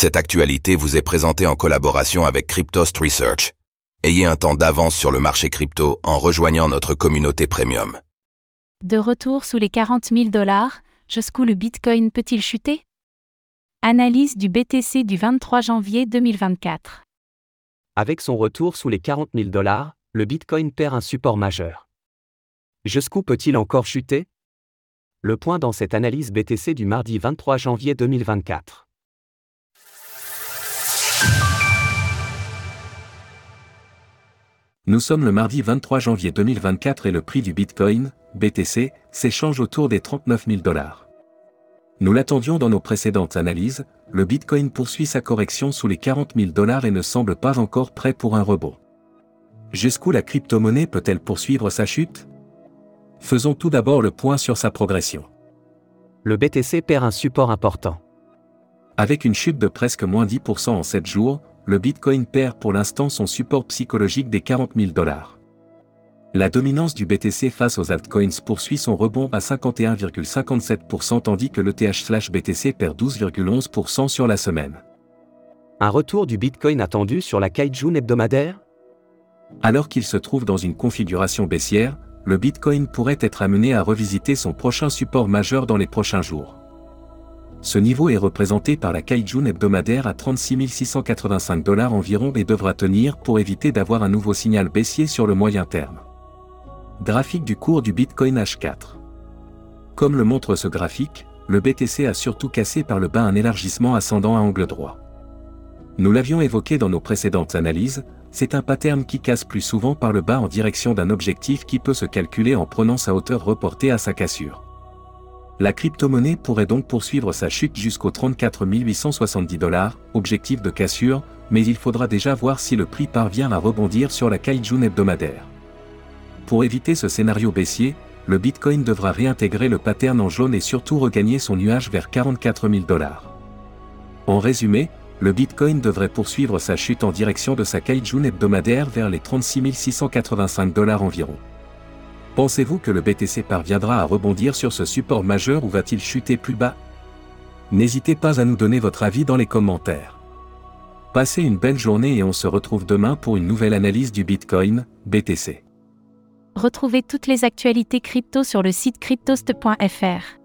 Cette actualité vous est présentée en collaboration avec Cryptost Research. Ayez un temps d'avance sur le marché crypto en rejoignant notre communauté premium. De retour sous les 40 000 dollars, jusqu'où le Bitcoin peut-il chuter? Analyse du BTC du 23 janvier 2024. Avec son retour sous les 40 000 dollars, le Bitcoin perd un support majeur. Jusqu'où peut-il encore chuter? Le point dans cette analyse BTC du mardi 23 janvier 2024. Nous sommes le mardi 23 janvier 2024 et le prix du Bitcoin, BTC, s'échange autour des 39 000 dollars. Nous l'attendions dans nos précédentes analyses, le Bitcoin poursuit sa correction sous les 40 000 dollars et ne semble pas encore prêt pour un rebond. Jusqu'où la crypto-monnaie peut-elle poursuivre sa chute? Faisons tout d'abord le point sur sa progression. Le BTC perd un support important. Avec une chute de presque moins 10% en 7 jours, le Bitcoin perd pour l'instant son support psychologique des 40 000 dollars. La dominance du BTC face aux altcoins poursuit son rebond à 51,57% tandis que l'ETH/BTC perd 12,11% sur la semaine. Un retour du Bitcoin attendu sur la Kaijun hebdomadaire? Alors qu'il se trouve dans une configuration baissière, le Bitcoin pourrait être amené à revisiter son prochain support majeur dans les prochains jours. Ce niveau est représenté par la Kaijun hebdomadaire à 36 685 dollars environ et devra tenir pour éviter d'avoir un nouveau signal baissier sur le moyen terme. Graphique du cours du Bitcoin H4. Comme le montre ce graphique, le BTC a surtout cassé par le bas un élargissement ascendant à angle droit. Nous l'avions évoqué dans nos précédentes analyses, c'est un pattern qui casse plus souvent par le bas en direction d'un objectif qui peut se calculer en prenant sa hauteur reportée à sa cassure. La crypto-monnaie pourrait donc poursuivre sa chute jusqu'aux 34 870 dollars, objectif de cassure, mais il faudra déjà voir si le prix parvient à rebondir sur la Kaijun hebdomadaire. Pour éviter ce scénario baissier, le Bitcoin devra réintégrer le pattern en jaune et surtout regagner son nuage vers 44 000 dollars. En résumé, le Bitcoin devrait poursuivre sa chute en direction de sa Kaijun hebdomadaire vers les 36 685 dollars environ. Pensez-vous que le BTC parviendra à rebondir sur ce support majeur ou va-t-il chuter plus bas? N'hésitez pas à nous donner votre avis dans les commentaires. Passez une belle journée et on se retrouve demain pour une nouvelle analyse du Bitcoin, BTC. Retrouvez toutes les actualités crypto sur le site cryptost.fr.